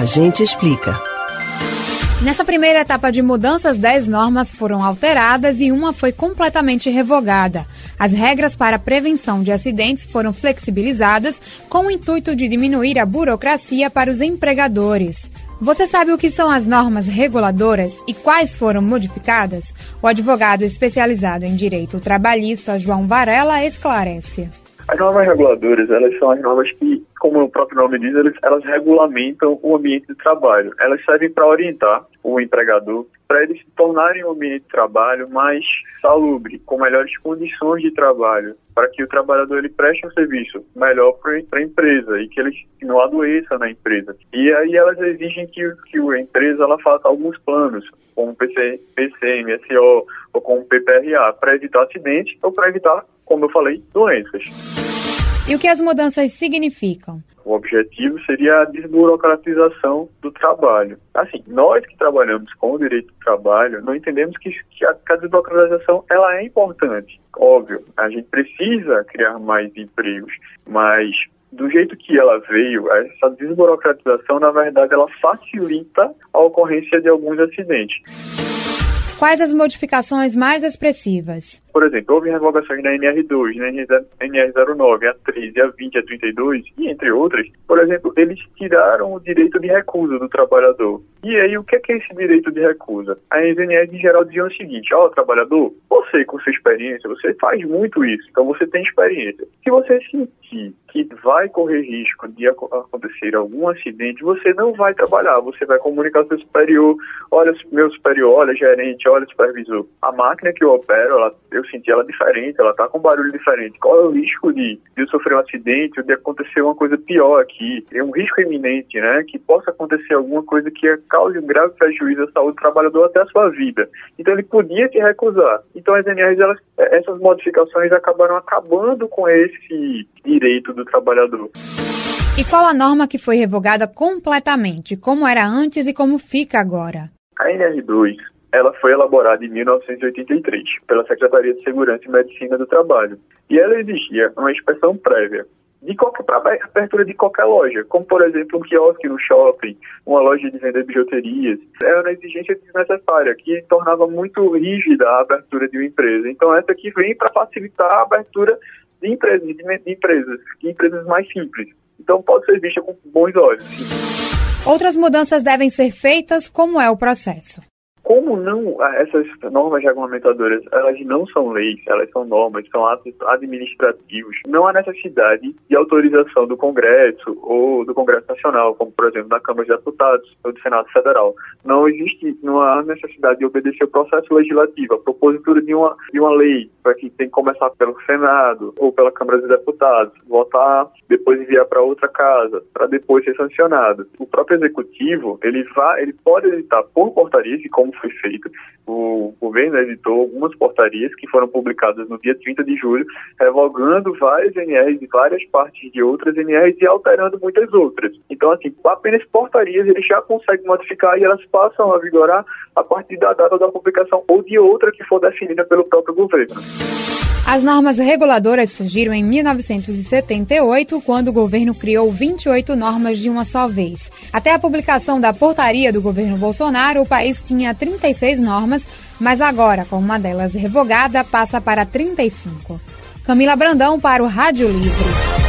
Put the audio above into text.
A gente explica. Nessa primeira etapa de mudanças, 10 normas foram alteradas e uma foi completamente revogada. As regras para a prevenção de acidentes foram flexibilizadas com o intuito de diminuir a burocracia para os empregadores. Você sabe o que são as normas reguladoras e quais foram modificadas? O advogado especializado em direito trabalhista João Varela esclarece. As normas reguladoras, elas são as normas que, como o próprio nome diz, elas, elas regulamentam o ambiente de trabalho. Elas servem para orientar o empregador para eles tornarem um ambiente de trabalho mais salubre, com melhores condições de trabalho, para que o trabalhador ele preste um serviço melhor para a empresa e que ele não adoeça na empresa. E aí elas exigem que, que a empresa ela faça alguns planos, como PC, PCM, SO ou como PPRA, para evitar acidentes ou para evitar como eu falei, doenças. E o que as mudanças significam? O objetivo seria a desburocratização do trabalho. Assim, nós que trabalhamos com o direito do trabalho, não entendemos que, que, a, que a desburocratização ela é importante. Óbvio, a gente precisa criar mais empregos, mas do jeito que ela veio, essa desburocratização, na verdade, ela facilita a ocorrência de alguns acidentes. Quais as modificações mais expressivas? Por exemplo, houve revogações na NR2, na NR09, a 13, a 20, a 32 e entre outras. Por exemplo, eles tiraram o direito de recusa do trabalhador. E aí, o que é, que é esse direito de recusa? As NRs em geral diziam o seguinte, ó, oh, trabalhador, você com sua experiência, você faz muito isso, então você tem experiência. Se você sentir que vai correr risco de acontecer algum acidente, você não vai trabalhar, você vai comunicar ao seu superior, olha meu superior, olha gerente, olha supervisor. A máquina que eu opero, ela, senti ela diferente, ela está com barulho diferente. Qual é o risco de, de eu sofrer um acidente ou de acontecer uma coisa pior aqui? É um risco iminente, né? Que possa acontecer alguma coisa que cause um grave prejuízo à saúde do trabalhador até a sua vida. Então ele podia te recusar. Então as NRs, elas, essas modificações acabaram acabando com esse direito do trabalhador. E qual a norma que foi revogada completamente? Como era antes e como fica agora? A NR2 ela foi elaborada em 1983 pela Secretaria de Segurança e Medicina do Trabalho e ela exigia uma inspeção prévia de qualquer abertura de qualquer loja, como por exemplo um quiosque no shopping, uma loja de vender bijuterias. Era uma exigência desnecessária que tornava muito rígida a abertura de uma empresa. Então essa aqui vem para facilitar a abertura de empresas, de empresas, de empresas mais simples. Então pode ser vista com bons olhos. Outras mudanças devem ser feitas. Como é o processo? Como não essas normas regulamentadoras elas não são leis, elas são normas, são atos administrativos, não há necessidade de autorização do Congresso ou do Congresso Nacional, como por exemplo na Câmara de Deputados ou do Senado Federal. Não existe, não há necessidade de obedecer o processo legislativo, a propositura de uma de uma lei para que tem que começar pelo Senado ou pela Câmara dos Deputados, votar, depois enviar para outra casa, para depois ser sancionado. O próprio executivo ele vai, ele pode editar por portarias, como foi feito. O governo editou algumas portarias que foram publicadas no dia 30 de julho, revogando várias NRs e várias partes de outras NRs e alterando muitas outras. Então, assim, apenas portarias ele já consegue modificar e elas passam a vigorar a partir da data da publicação ou de outra que for definida pelo próprio governo. As normas reguladoras surgiram em 1978, quando o governo criou 28 normas de uma só vez. Até a publicação da portaria do governo Bolsonaro, o país tinha 36 normas, mas agora, com uma delas revogada, passa para 35. Camila Brandão para o Rádio Livre.